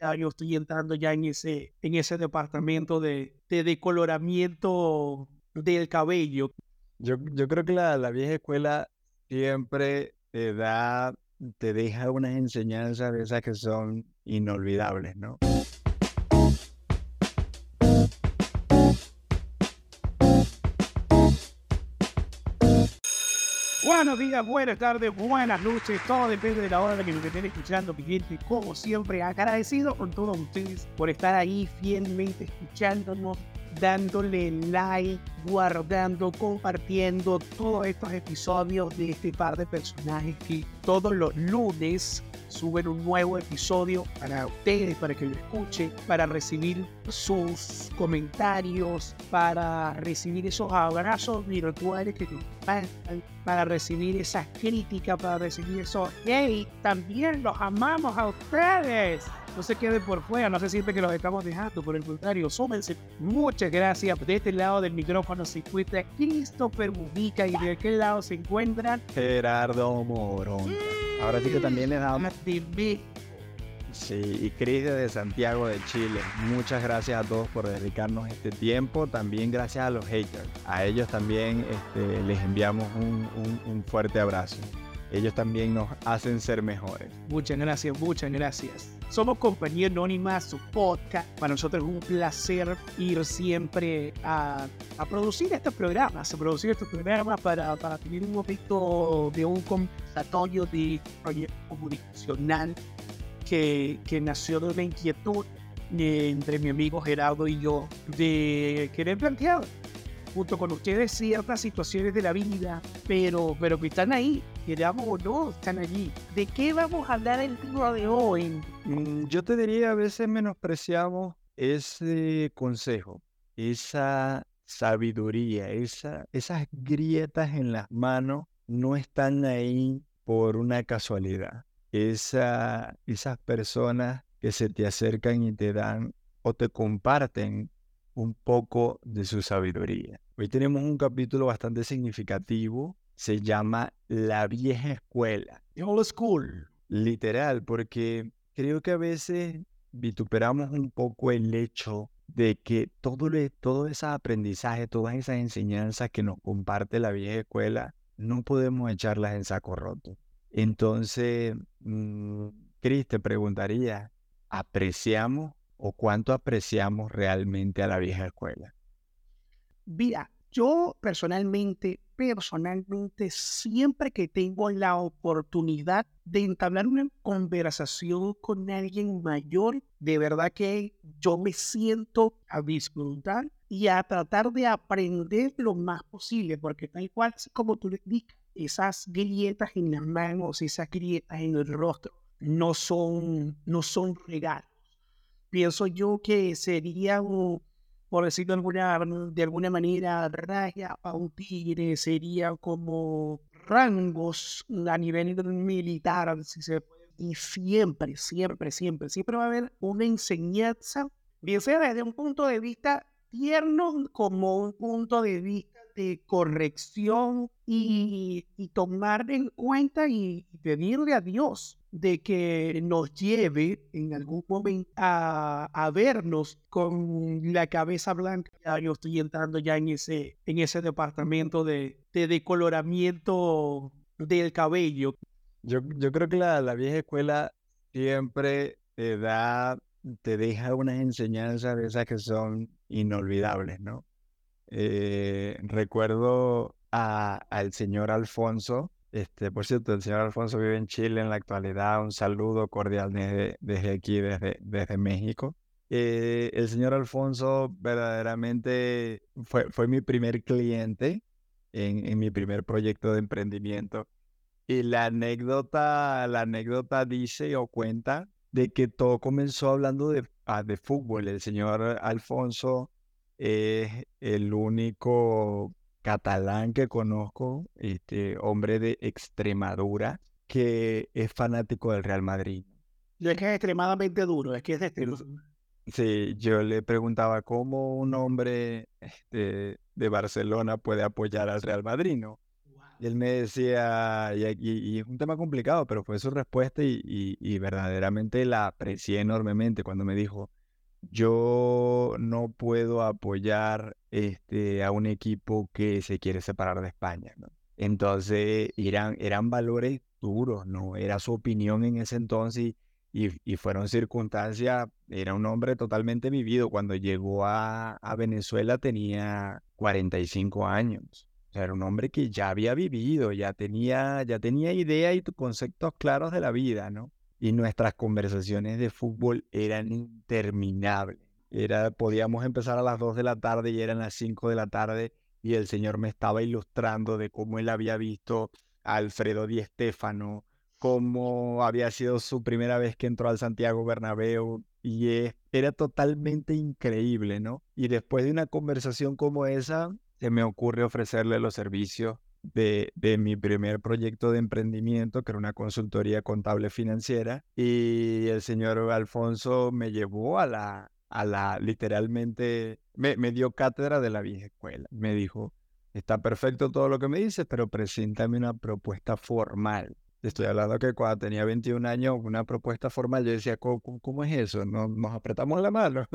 ya yo estoy entrando ya en ese, en ese departamento de, de decoloramiento del cabello. Yo, yo creo que la, la vieja escuela siempre te da, te deja unas enseñanzas de esas que son inolvidables, ¿no? Buenos días, buenas tardes, buenas noches, todo depende de la hora que nos estén escuchando, mi gente. Como siempre, agradecido con todos ustedes por estar ahí fielmente escuchándonos, dándole like, guardando, compartiendo todos estos episodios de este par de personajes que todos los lunes suben un nuevo episodio para ustedes, para que lo escuchen, para recibir sus comentarios, para recibir esos abrazos virtuales que nos para recibir esas críticas, para recibir esos hey, también los amamos a ustedes. No se queden por fuera, no se siente que los estamos dejando, por el contrario, súmense. Muchas gracias. De este lado del micrófono se encuentra Christopher Mujica y de aquel lado se encuentran Gerardo Morón. Ahora sí que también les damos. Sí, y Cris de Santiago de Chile. Muchas gracias a todos por dedicarnos este tiempo. También gracias a los haters. A ellos también este, les enviamos un, un- un fuerte abrazo. Ellos también nos hacen ser mejores. Muchas gracias, muchas gracias. Somos Compañía Anónima, su podcast. Para nosotros es un placer ir siempre a, a producir estos programas, a producir estos programas para, para tener un momento de un conversatorio de proyecto comunicacional que, que nació de una inquietud eh, entre mi amigo Gerardo y yo de querer plantear junto con ustedes ciertas situaciones de la vida, pero, pero que están ahí, queramos o no, están allí. ¿De qué vamos a hablar el día de hoy? Mm, Yo te diría, a veces menospreciamos ese consejo, esa sabiduría, esa, esas grietas en las manos no están ahí por una casualidad. Esa, esas personas que se te acercan y te dan o te comparten un poco de su sabiduría. Hoy tenemos un capítulo bastante significativo, se llama La vieja escuela. The Old School. Literal, porque creo que a veces vituperamos un poco el hecho de que todo, le- todo ese aprendizaje, todas esas enseñanzas que nos comparte la vieja escuela, no podemos echarlas en saco roto. Entonces, mm, Cris, te preguntaría, ¿apreciamos o cuánto apreciamos realmente a la vieja escuela? Mira, yo personalmente, personalmente, siempre que tengo la oportunidad de entablar una conversación con alguien mayor, de verdad que yo me siento a disfrutar y a tratar de aprender lo más posible, porque tal cual, como tú le indicas, esas grietas en las manos, esas grietas en el rostro, no son, no son regalos. Pienso yo que sería un, por decirlo de alguna, de alguna manera, raya a un tigre, sería como rangos a nivel militar, si se puede. Y siempre, siempre, siempre, siempre va a haber una enseñanza, bien sea desde un punto de vista tierno como un punto de vista de corrección y, y tomar en cuenta y pedirle a Dios de que nos lleve en algún momento a, a vernos con la cabeza blanca. Ya yo estoy entrando ya en ese, en ese departamento de, de decoloramiento del cabello. Yo, yo creo que la, la vieja escuela siempre te da, te deja unas enseñanzas de esas que son inolvidables, ¿no? Eh, recuerdo a- al señor Alfonso, este, por cierto, el señor Alfonso vive en Chile en la actualidad, un saludo cordial desde, desde aquí, desde, desde México. Eh, el señor Alfonso verdaderamente fue, fue mi primer cliente en, en mi primer proyecto de emprendimiento. Y la anécdota, la anécdota dice o cuenta de que todo comenzó hablando de, ah, de fútbol. El señor Alfonso es el único catalán que conozco, este hombre de Extremadura, que es fanático del Real Madrid. Es que es extremadamente duro, es que es extremadamente Sí, yo le preguntaba cómo un hombre este, de Barcelona puede apoyar al Real Madrid, ¿no? Y él me decía, y, es un tema complicado, pero fue su respuesta y, y, verdaderamente la aprecié enormemente cuando me dijo, yo no puedo apoyar este, a un equipo que se quiere separar de España. ¿no? Entonces eran, eran valores duros, ¿no? Era su opinión en ese entonces y, y fueron circunstancias, era un hombre totalmente vivido. Cuando llegó a, a Venezuela tenía 45 años. O sea, era un hombre que ya había vivido, ya tenía, ya tenía idea y conceptos claros de la vida, ¿no? Y nuestras conversaciones de fútbol eran interminables. Era, podíamos empezar a las 2 de la tarde y eran las 5 de la tarde y el señor me estaba ilustrando de cómo él había visto a Alfredo Di Stéfano, cómo había sido su primera vez que entró al Santiago Bernabéu y era totalmente increíble, ¿no? Y después de una conversación como esa, se me ocurre ofrecerle los servicios de, de, mi primer proyecto de emprendimiento, que era una consultoría contable financiera, y el señor Alfonso me llevó a la, a la literalmente, me, me dio cátedra de la vieja escuela. Me dijo, está perfecto todo lo que me dices, pero preséntame una propuesta formal. Estoy hablando que cuando tenía 21 años, una propuesta formal, yo decía, ¿cómo, cómo es eso? ¿Nos, nos apretamos la mano.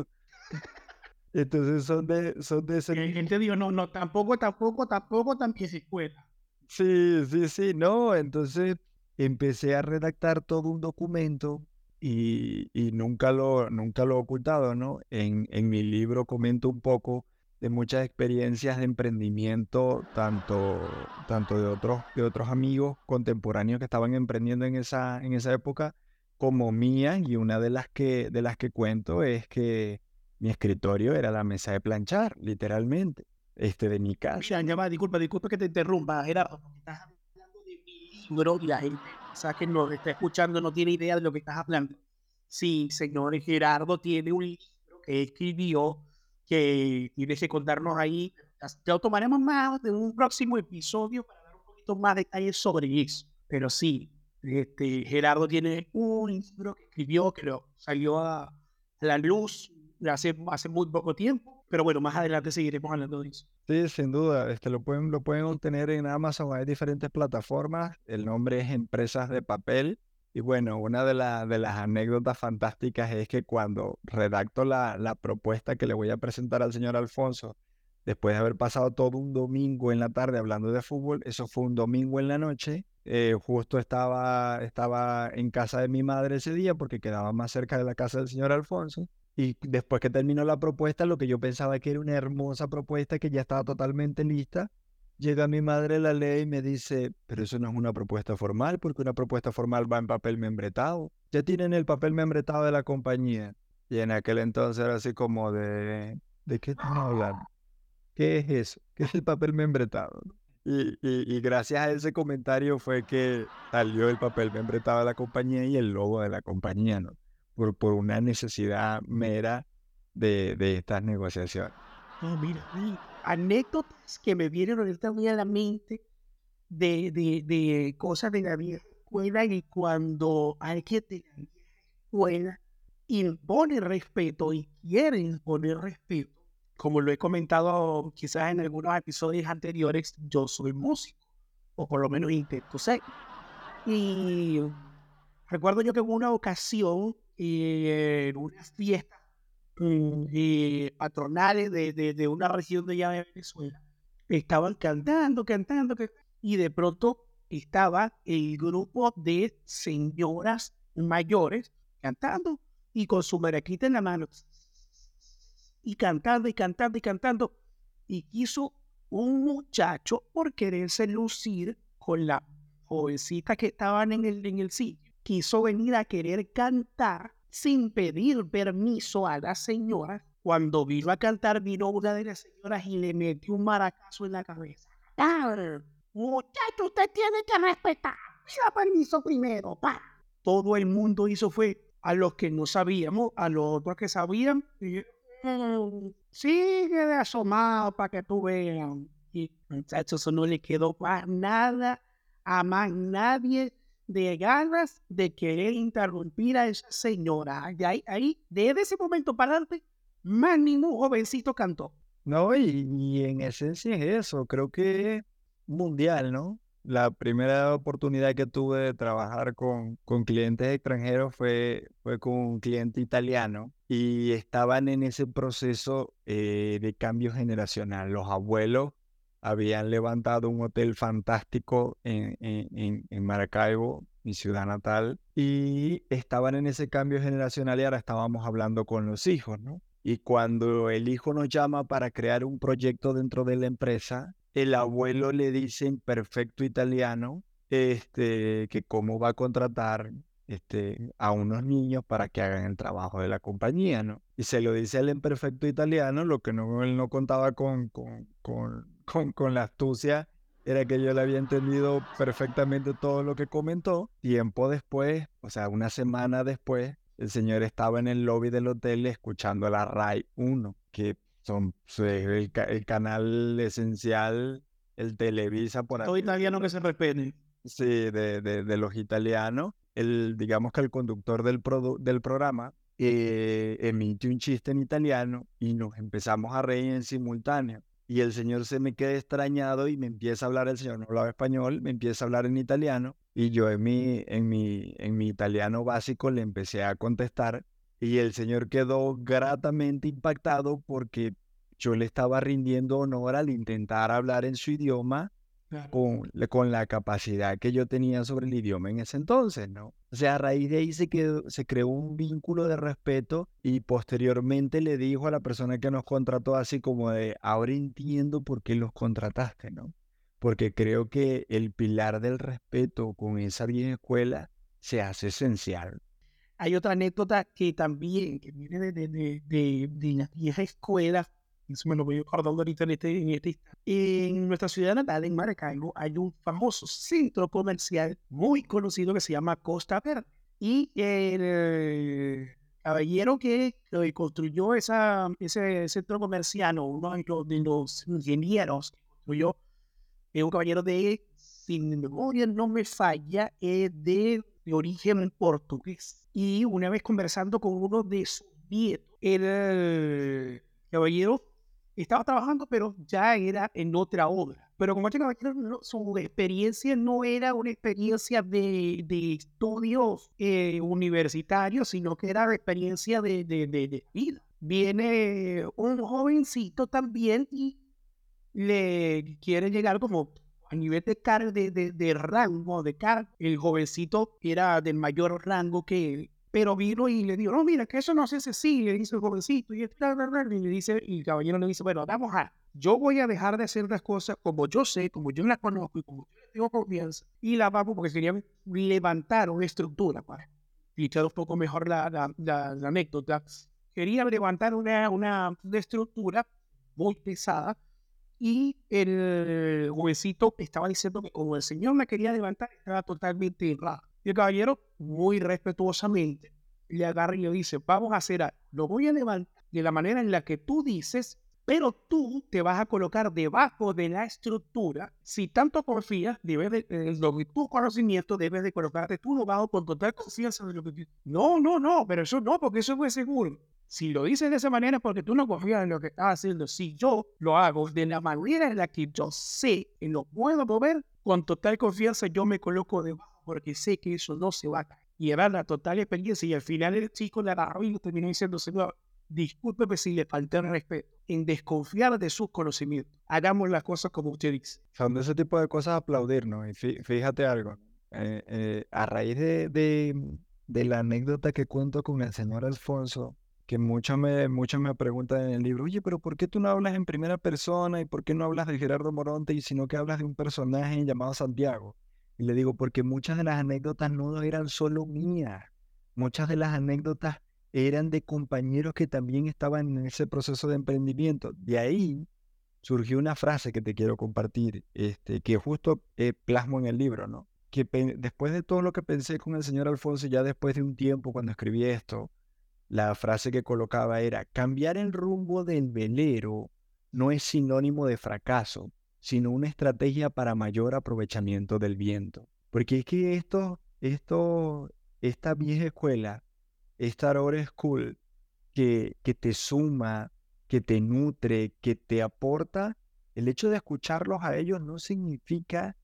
Entonces son de, son de ese... gente dijo, no, no, tampoco, tampoco, tampoco, también se escuela. Sí, sí, sí, no. Entonces empecé a redactar todo un documento y, y nunca, lo, nunca lo he ocultado, ¿no? En, en mi libro comento un poco de muchas experiencias de emprendimiento, tanto, tanto de, otros, de otros amigos contemporáneos que estaban emprendiendo en esa, en esa época, como mía, y una de las que, de las que cuento es que mi escritorio era la mesa de planchar, literalmente, este de mi casa. Ya, ya disculpa, disculpa que te interrumpa, Gerardo, porque estás hablando de mi libro y la gente, o sea, que nos está escuchando, no tiene idea de lo que estás hablando. Sí, señor Gerardo tiene un libro que escribió que tienes que contarnos ahí. Ya tomaremos más de un próximo episodio para dar un poquito más detalles sobre eso. Pero sí, este, Gerardo tiene un libro que escribió, que lo salió a la luz hace, hace muy poco tiempo, pero bueno, más adelante seguiremos hablando de eso. Sí, sin duda, este, lo, pueden, lo pueden obtener en Amazon, hay diferentes plataformas, el nombre es Empresas de Papel, y bueno, una de, de las anécdotas fantásticas es que cuando redacto la, la propuesta que le voy a presentar al señor Alfonso, después de haber pasado todo un domingo en la tarde hablando de fútbol, eso fue un domingo en la noche, eh, justo estaba, estaba en casa de mi madre ese día porque quedaba más cerca de la casa del señor Alfonso. Y después que terminó la propuesta, lo que yo pensaba que era una hermosa propuesta que ya estaba totalmente lista, llega mi madre, la ley y me dice, pero eso no es una propuesta formal, porque una propuesta formal va en papel membretado. Ya tienen el papel membretado de la compañía. Y en aquel entonces era así como de, ¿de qué están hablando? ¿Qué es eso? ¿Qué es el papel membretado? Y, y, gracias a ese comentario fue que salió el papel membretado de la compañía y el logo de la compañía, ¿no? Por, por una necesidad mera de, de estas negociaciones. Oh, mira, anécdotas que me vienen ahorita a la mente de, de, de, cosas de la vieja escuela y cuando alguien de la vieja escuela impone respeto y quiere imponer respeto, como lo he comentado quizás en algunos episodios anteriores, yo soy músico, o por lo menos intento ser. Y recuerdo yo que en una ocasión en unas fiestas mm, patronales de, de, una región de allá de Venezuela. Estaban cantando, cantando, y de pronto estaba el grupo de señoras mayores cantando y con su maraquita en la mano. Y cantando y cantando y cantando. Y quiso un muchacho por quererse lucir con la jovencita que estaban en el, en el sitio quiso venir a querer cantar sin pedir permiso a la señora. Cuando vino a cantar, vino una de las señoras y le metió un maracazo en la cabeza. Muchacho, usted tiene que respetar. Pida permiso primero, pa. Todo el mundo hizo fue a los que no sabíamos, a los otros que sabían. Mm, sigue de asomado para que tú veas. Y muchacho, eso no le quedó para nada a más nadie de ganas de querer interrumpir a esa señora. Ahí, ahí, desde ese momento para adelante, más ningún jovencito cantó. No, y, en esencia es eso, creo que mundial, ¿no? la primera oportunidad que tuve de trabajar con, con clientes extranjeros fue, fue con un cliente italiano y estaban en ese proceso eh, de cambio generacional. Los abuelos habían levantado un hotel fantástico en, en, en, Maracaibo, mi ciudad natal, y estaban en ese cambio generacional y ahora estábamos hablando con los hijos, ¿no? Y cuando el hijo nos llama para crear un proyecto dentro de la empresa, el abuelo le dice en perfecto italiano este, que cómo va a contratar este, a unos niños para que hagan el trabajo de la compañía, ¿no? Y se lo dice él en perfecto italiano, lo que no, él no contaba con, con, con, con, la astucia era que yo le había entendido perfectamente todo lo que comentó. Tiempo después, o sea, una semana después, el señor estaba en el lobby del hotel escuchando la RAI 1, que son el, canal esencial, el Televisa por Todo italiano que se respete. Sí, de, de, los italianos. El, digamos que el conductor del, del programa eh, emite un chiste en italiano y nos empezamos a reír en simultáneo. Y el señor se me queda extrañado y me empieza a hablar, el señor no hablaba español, me empieza a hablar en italiano y yo en mi, en mi, en mi italiano básico le empecé a contestar y el señor quedó gratamente impactado porque yo le estaba rindiendo honor al intentar hablar en su idioma con, con, la capacidad que yo tenía sobre el idioma en ese entonces, ¿no? O sea, a raíz de ahí se, quedó, se creó un vínculo de respeto y posteriormente le dijo a la persona que nos contrató así como de, ahora entiendo por qué los contrataste, ¿no? Porque creo que el pilar del respeto con esa vieja escuela se hace esencial. Hay otra anécdota que también que viene de, de, de, de la vieja escuela, eso me lo voy acordando ahorita en este, en este En nuestra ciudad natal, en Maracaibo, hay un famoso centro comercial muy conocido que se llama Costa Verde. Y el caballero que construyó esa, ese centro comercial, uno de los ingenieros que construyó, es un caballero de, sin memoria no me falla, es de de origen portugués. Y una vez conversando con uno de sus nietos, el caballero estaba trabajando, pero ya era en otra obra. Pero como caballero, su experiencia no era una experiencia de, de estudios eh, universitarios, sino que era experiencia de, de, de, vida. Viene un jovencito también y le quiere llegar como a nivel de, car de, de, rango, de car, el jovencito era de mayor rango que él. Pero vino y le dijo, no, mira, que eso no se hace así, le dice el jovencito. Y, le dice, y el caballero le dice, bueno, vamos a, yo voy a dejar de hacer las cosas como yo sé, como yo las conozco y como yo tengo confianza. Y la vamos porque quería levantar una estructura para explicar un poco mejor la, la, la, anécdota. Quería levantar una, una, una estructura muy pesada y el jovencito estaba diciendo que como el señor me quería levantar, estaba totalmente errado. Y el caballero, muy respetuosamente, le agarra y le dice, vamos a hacer algo. Lo voy a levantar de la manera en la que tú dices, pero tú te vas a colocar debajo de la estructura. Si tanto confías, debes de, eh, lo tu conocimiento debes de colocarte tú debajo con total confianza de lo que No, no, no, pero eso no, porque eso es seguro. Si lo dices de esa manera porque tú no confías en lo que estás haciendo. Si yo lo hago de la manera en la que yo sé que lo puedo mover, con total confianza yo me coloco debajo porque sé que eso no se va a era la total experiencia y al final el chico le agarró y terminó diciendo, señor, discúlpeme si le falté el respeto, en desconfiar de sus conocimientos. Hagamos las cosas como usted dice. Son de ese tipo de cosas aplaudir, ¿no? Y fíjate algo, eh, eh, a raíz de, de, de, la anécdota que cuento con el señor Alfonso, que muchos me, muchos me preguntan en el libro, oye, pero ¿por qué tú no hablas en primera persona y por qué no hablas de Gerardo Moronte y sino que hablas de un personaje llamado Santiago? Y le digo, porque muchas de las anécdotas no eran solo mías, muchas de las anécdotas eran de compañeros que también estaban en ese proceso de emprendimiento. De ahí surgió una frase que te quiero compartir, este, que justo eh, plasmo en el libro, ¿no? Que después de todo lo que pensé con el señor Alfonso, ya después de un tiempo cuando escribí esto, la frase que colocaba era, cambiar el rumbo del velero no es sinónimo de fracaso, sino una estrategia para mayor aprovechamiento del viento. Porque es que esto, esto, esta vieja escuela, esta Aurora School, que, que te suma, que te nutre, que te aporta, el hecho de escucharlos a ellos no significa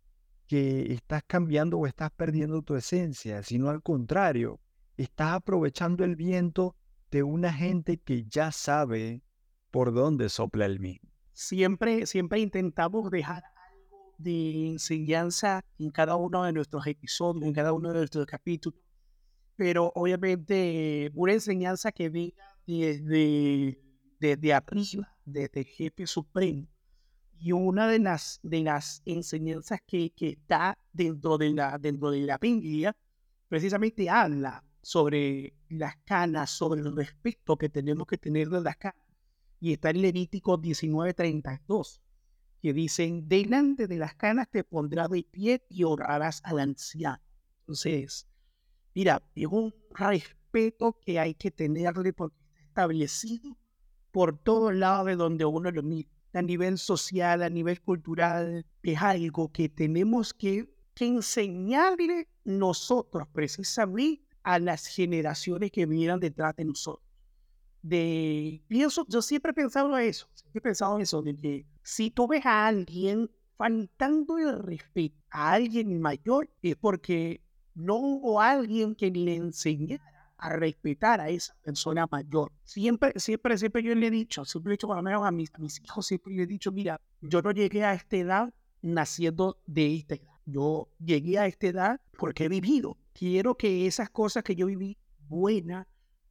que estás cambiando o estás perdiendo tu esencia, sino al contrario, estás aprovechando el viento de una gente que ya sabe por dónde sopla el mismo. Siempre, siempre intentamos dejar algo de enseñanza en cada uno de nuestros episodios, en cada uno de nuestros capítulos, pero obviamente una enseñanza que venga desde, desde arriba, desde jefe supremo. Y una de las, de las enseñanzas que, que está dentro de, la, dentro de la Biblia, precisamente habla sobre las canas, sobre el respeto que tenemos que tener de las canas. Y está en Levítico 19:32, que dicen, delante de las canas te pondrás de pie y orarás al anciano. Entonces, mira, es un respeto que hay que tenerle porque está establecido por todos lados de donde uno lo mira. A nivel social, a nivel cultural, es algo que tenemos que, enseñarle nosotros precisamente a las generaciones que vinieran detrás de nosotros. De, pienso, yo siempre he pensado eso, siempre he pensado eso, de que si tú ves a alguien faltando el respeto a alguien mayor, es porque no hubo alguien que le enseñara a respetar a esa persona mayor. Siempre, siempre, siempre yo le he dicho, siempre he dicho por lo a mis, a mis hijos, siempre le he dicho, mira, yo no llegué a esta edad naciendo de esta edad. Yo llegué a esta edad porque he vivido quiero que esas cosas que yo viví, buenas,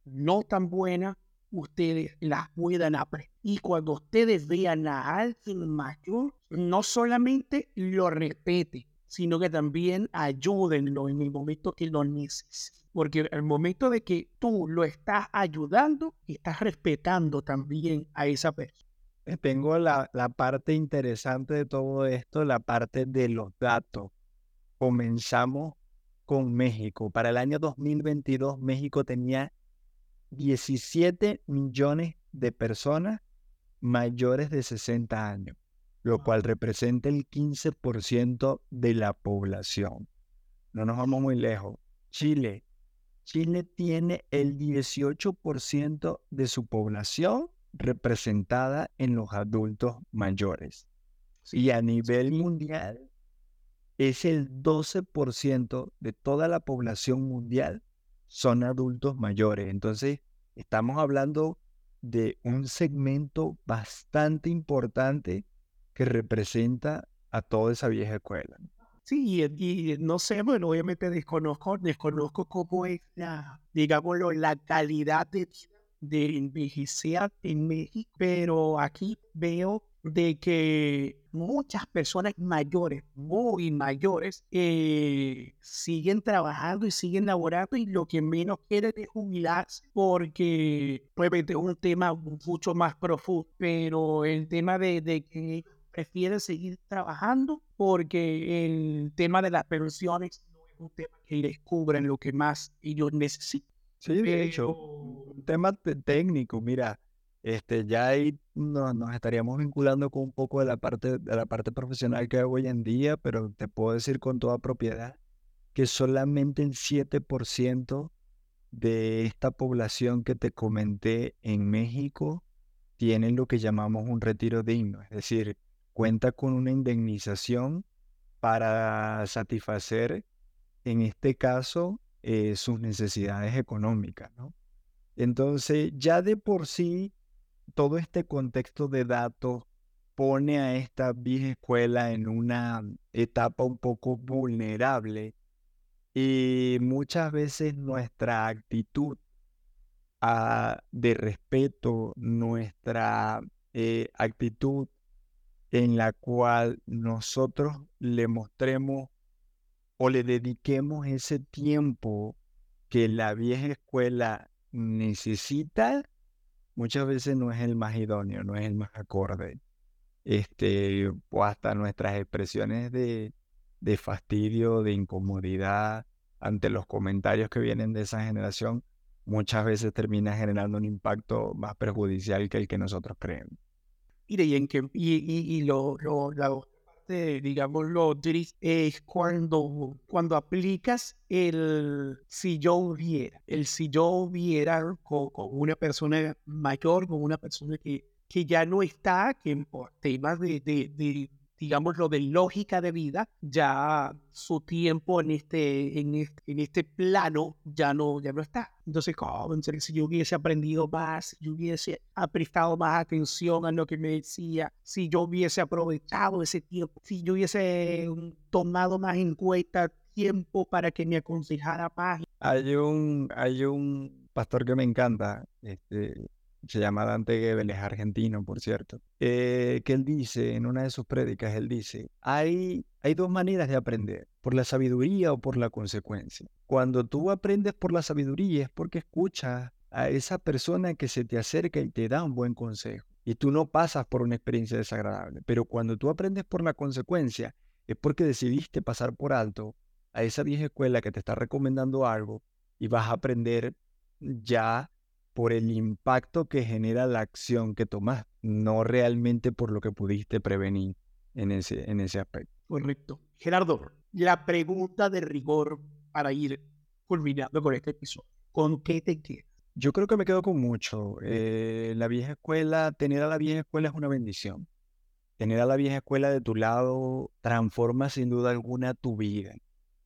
no tan buenas, ustedes las puedan aprender. Y cuando ustedes vean a alguien mayor, no solamente lo respeten, sino que también ayúdenlo en el momento que lo necesiten. Porque el momento de que tú lo estás ayudando, estás respetando también a esa persona. Eh, tengo la, la parte interesante de todo esto, la parte de los datos. Comenzamos con México. Para el año 2022, México tenía 17 millones de personas mayores de 60 años, lo cual representa el 15% de la población. No nos vamos muy lejos. Chile. Chile tiene el 18% de su población representada en los adultos mayores. Y a nivel mundial, es el 12% de toda la población mundial son adultos mayores. Entonces, estamos hablando de un segmento bastante importante que representa a toda esa vieja escuela. Sí, y, no sé, bueno, obviamente desconozco, desconozco cómo es la, digámoslo, la calidad de, de envejecer en México, pero aquí veo de que muchas personas mayores, muy mayores, eh, siguen trabajando y siguen laborando y lo que menos quieren es jubilarse porque obviamente es un tema mucho más profundo, pero el tema de, de que prefieren seguir trabajando porque el tema de las pensiones no es un tema que descubren lo que más ellos necesitan. Sí, de hecho, un tema técnico, mira, este, ya ahí nos, estaríamos vinculando con un poco de la parte de la parte profesional que hago hoy en día, pero te puedo decir con toda propiedad que solamente el 7% de esta población que te comenté en México tienen lo que llamamos un retiro digno, es decir, cuenta con una indemnización para satisfacer, en este caso, eh, sus necesidades económicas, ¿no? Entonces, ya de por sí, todo este contexto de datos pone a esta vieja escuela en una etapa un poco vulnerable y muchas veces nuestra actitud ah, de respeto, nuestra eh, actitud en la cual nosotros le mostremos o le dediquemos ese tiempo que la vieja escuela necesita, muchas veces no es el más idóneo, no es el más acorde. Este, o hasta nuestras expresiones de, de fastidio, de incomodidad ante los comentarios que vienen de esa generación, muchas veces termina generando un impacto más perjudicial que el que nosotros creemos. Y, y, y, y lo, digamos, lo triste es cuando, cuando aplicas el si yo hubiera, el si yo hubiera con, una persona mayor, con una persona que, que ya no está, que por temas de, lo de lógica de vida, ya su tiempo en este, en este, en plano ya no, ya no está. Entonces, oh, si yo hubiese aprendido más, si yo hubiese prestado más atención a lo que me decía, si yo hubiese aprovechado ese tiempo, si yo hubiese mm, tomado más en cuenta tiempo para que me aconsejara más. Hay un, hay un pastor que me encanta, este, se llama Dante Gebel, es argentino, por cierto, eh, que él dice, en una de sus prédicas, él dice, hay, hay dos maneras de aprender, por la sabiduría o por la consecuencia. Cuando tú aprendes por la sabiduría es porque escuchas a esa persona que se te acerca y te da un buen consejo. Y tú no pasas por una experiencia desagradable. Pero cuando tú aprendes por la consecuencia, es porque decidiste pasar por alto a esa vieja escuela que te está recomendando algo y vas a aprender ya por el impacto que genera la acción que tomas, no realmente por lo que pudiste prevenir en ese, en ese aspecto. Correcto. Gerardo, la pregunta de rigor para ir culminando con este episodio. ¿Con qué te quedas? Yo creo que me quedo con mucho. Eh, la vieja escuela, tener a la vieja escuela es una bendición. Tener a la vieja escuela de tu lado transforma sin duda alguna tu vida.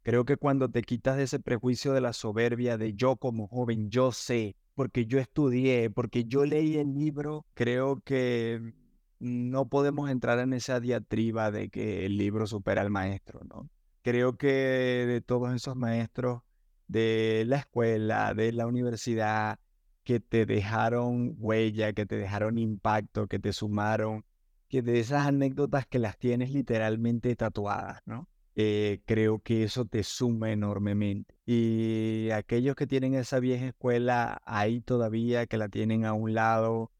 Creo que cuando te quitas de ese prejuicio de la soberbia de yo como joven, yo sé, porque yo estudié, porque yo leí el libro, creo que no podemos entrar en esa diatriba de que el libro supera al maestro, ¿no? Creo que de todos esos maestros de la escuela, de la universidad, que te dejaron huella, que te dejaron impacto, que te sumaron, que de esas anécdotas que las tienes literalmente tatuadas, ¿no? Eh, creo que eso te suma enormemente. Y aquellos que tienen esa vieja escuela ahí todavía, que la tienen a un lado,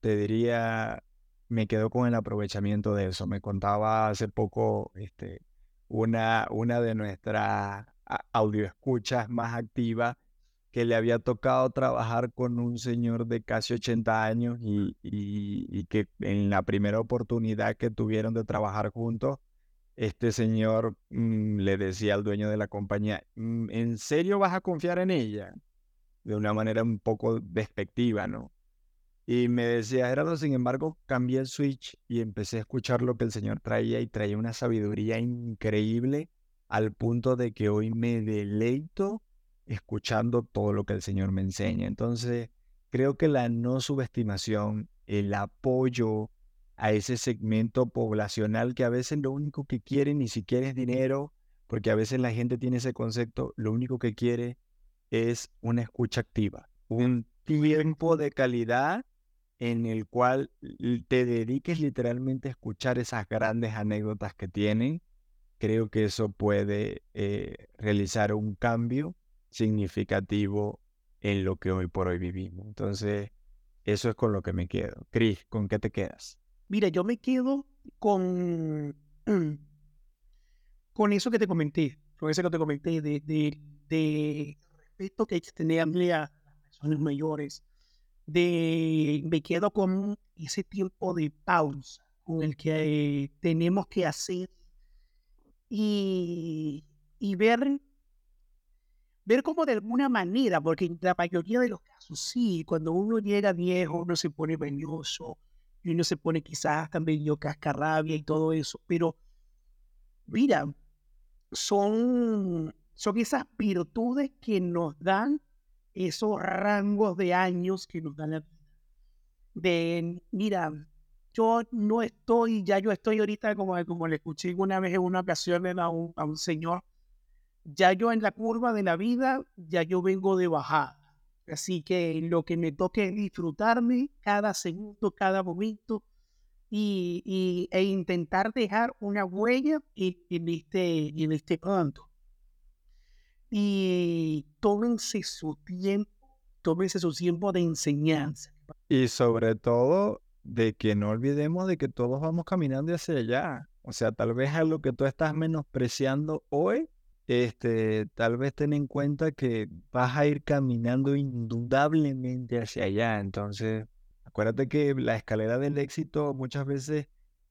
te diría, me quedo con el aprovechamiento de eso. Me contaba hace poco este, una, una de nuestras audioescuchas más activas que le había tocado trabajar con un señor de casi 80 años y, y que en la primera oportunidad que tuvieron de trabajar juntos, este señor mm, le decía al dueño de la compañía, mm, ¿en serio vas a confiar en ella? De una manera un poco despectiva, ¿no? Y me decía, Gerardo, sin embargo, cambié el switch y empecé a escuchar lo que el señor traía y traía una sabiduría increíble al punto de que hoy me deleito escuchando todo lo que el señor me enseña. Entonces, creo que la no subestimación, el apoyo, a ese segmento poblacional que a veces lo único que quiere ni siquiera es dinero, porque a veces la gente tiene ese concepto, lo único que quiere es una escucha activa, un tiempo de calidad en el cual te dediques literalmente a escuchar esas grandes anécdotas que tienen, creo que eso puede eh, realizar un cambio significativo en lo que hoy por hoy vivimos. Entonces, eso es con lo que me quedo. Cris, ¿con qué te quedas? Mira, yo me quedo con, con eso que te comenté, con eso que te comenté, de, de, respeto que hay que tenerle a las personas mayores, de me quedo con ese tiempo de pausa con el que tenemos que hacer y, y ver ver como de alguna manera, porque en la mayoría de los casos sí, cuando uno llega viejo, uno se pone venioso, y uno se pone quizás también yo cascarrabia y todo eso, pero mira, son, son esas virtudes que nos dan esos rangos de años que nos dan la vida. De, mira, yo no estoy, ya yo estoy ahorita, como, como le escuché una vez en una ocasión a un, a un señor, ya yo en la curva de la vida, ya yo vengo de bajada Así que lo que me toque es disfrutarme cada segundo, cada momento y, e intentar dejar una huella en, este, en este punto. Y tómense su tiempo, tómense su tiempo de enseñanza. Y sobre todo, de que no olvidemos de que todos vamos caminando hacia allá. O sea, tal vez a lo que tú estás menospreciando hoy, este, tal vez ten en cuenta que vas a ir caminando indudablemente hacia allá. Entonces, acuérdate que la escalera del éxito muchas veces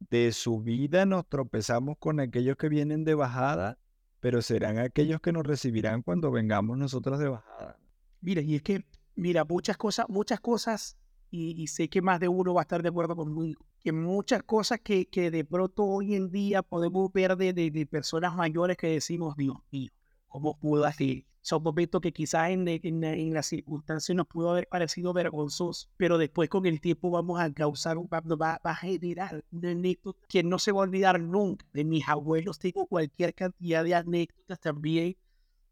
de subida nos tropezamos con aquellos que vienen de bajada, pero serán aquellos que nos recibirán cuando vengamos nosotros de bajada. Mira, y es que, mira, muchas cosas, muchas cosas, y, y sé que más de uno va a estar de acuerdo conmigo. Que muchas cosas que, que de pronto hoy en día podemos ver de, de, personas mayores que decimos, Dios mío, ¿cómo pudo así? Son momentos que quizás en, en, en las circunstancias nos pudo haber parecido vergonzosos, pero después con el tiempo vamos a causar, un, va, va a generar una anécdota que no se va a olvidar nunca. De mis abuelos tengo cualquier cantidad de anécdotas también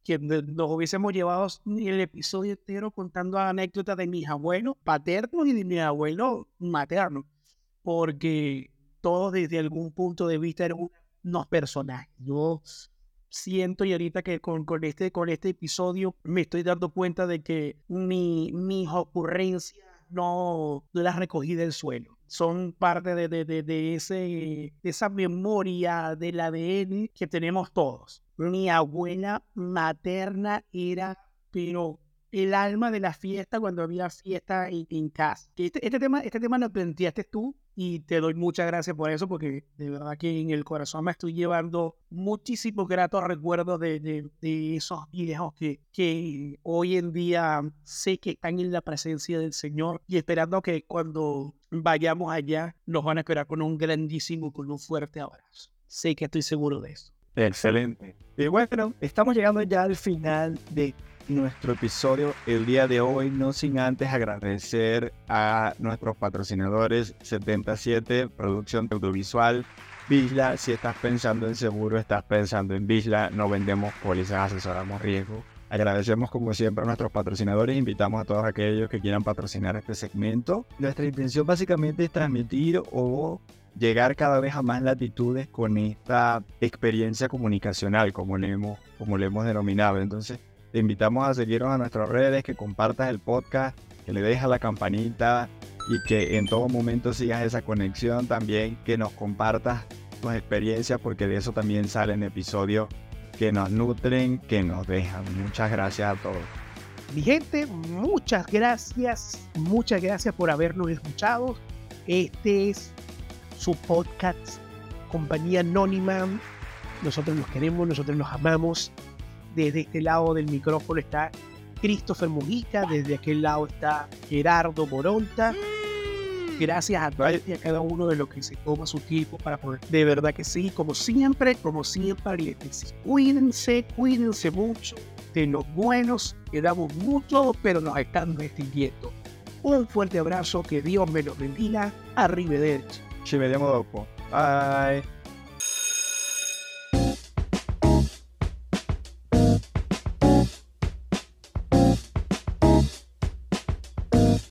que nos hubiésemos llevado el episodio entero contando anécdotas de mis abuelos paternos y de mis abuelos maternos porque todos desde algún punto de vista eran unos personajes. Yo siento y ahorita que con, con, este, con este episodio me estoy dando cuenta de que mi, mis ocurrencias no, las recogí del suelo. Son parte de, de, de, de, ese, de esa memoria del ADN que tenemos todos. Mi abuela materna era, pero el alma de la fiesta cuando había fiesta en, casa. Este, este, tema, este tema lo planteaste tú y te doy muchas gracias por eso porque de verdad que en el corazón me estoy llevando muchísimos gratos recuerdos de, de, esos viejos que, que hoy en día sé que están en la presencia del Señor y esperando que cuando vayamos allá nos van a esperar con un grandísimo, con un fuerte abrazo. Sé que estoy seguro de eso. Excelente. Y bueno, estamos llegando ya al final de nuestro episodio el día de hoy, no sin antes agradecer a nuestros patrocinadores 77 Producción Audiovisual, Visla, si estás pensando en seguro, estás pensando en Visla, no vendemos pólizas, asesoramos riesgo. Agradecemos como siempre a nuestros patrocinadores, invitamos a todos aquellos que quieran patrocinar este segmento. Nuestra intención básicamente es transmitir o llegar cada vez a más latitudes con esta experiencia comunicacional, como le hemos, como le hemos denominado. Entonces, te invitamos a seguirnos a nuestras redes, que compartas el podcast, que le dejes la campanita y que en todo momento sigas esa conexión también, que nos compartas tus experiencias, porque de eso también salen episodios que nos nutren, que nos dejan. Muchas gracias a todos. Mi gente, muchas gracias, muchas gracias por habernos escuchado. Este es su podcast, Compañía Anónima. Nosotros nos queremos, nosotros nos amamos desde este lado del micrófono está Christopher Mujica, desde aquel lado está Gerardo Moronta. Gracias a todos y a cada uno de los que se toma su tiempo para poder. De verdad que sí, como siempre, como siempre, cuídense, cuídense mucho de los buenos, que damos mucho, pero nos están distinguiendo. Un fuerte abrazo, que Dios me los bendiga. Arrivederci. Ci vediamo dopo. Bye.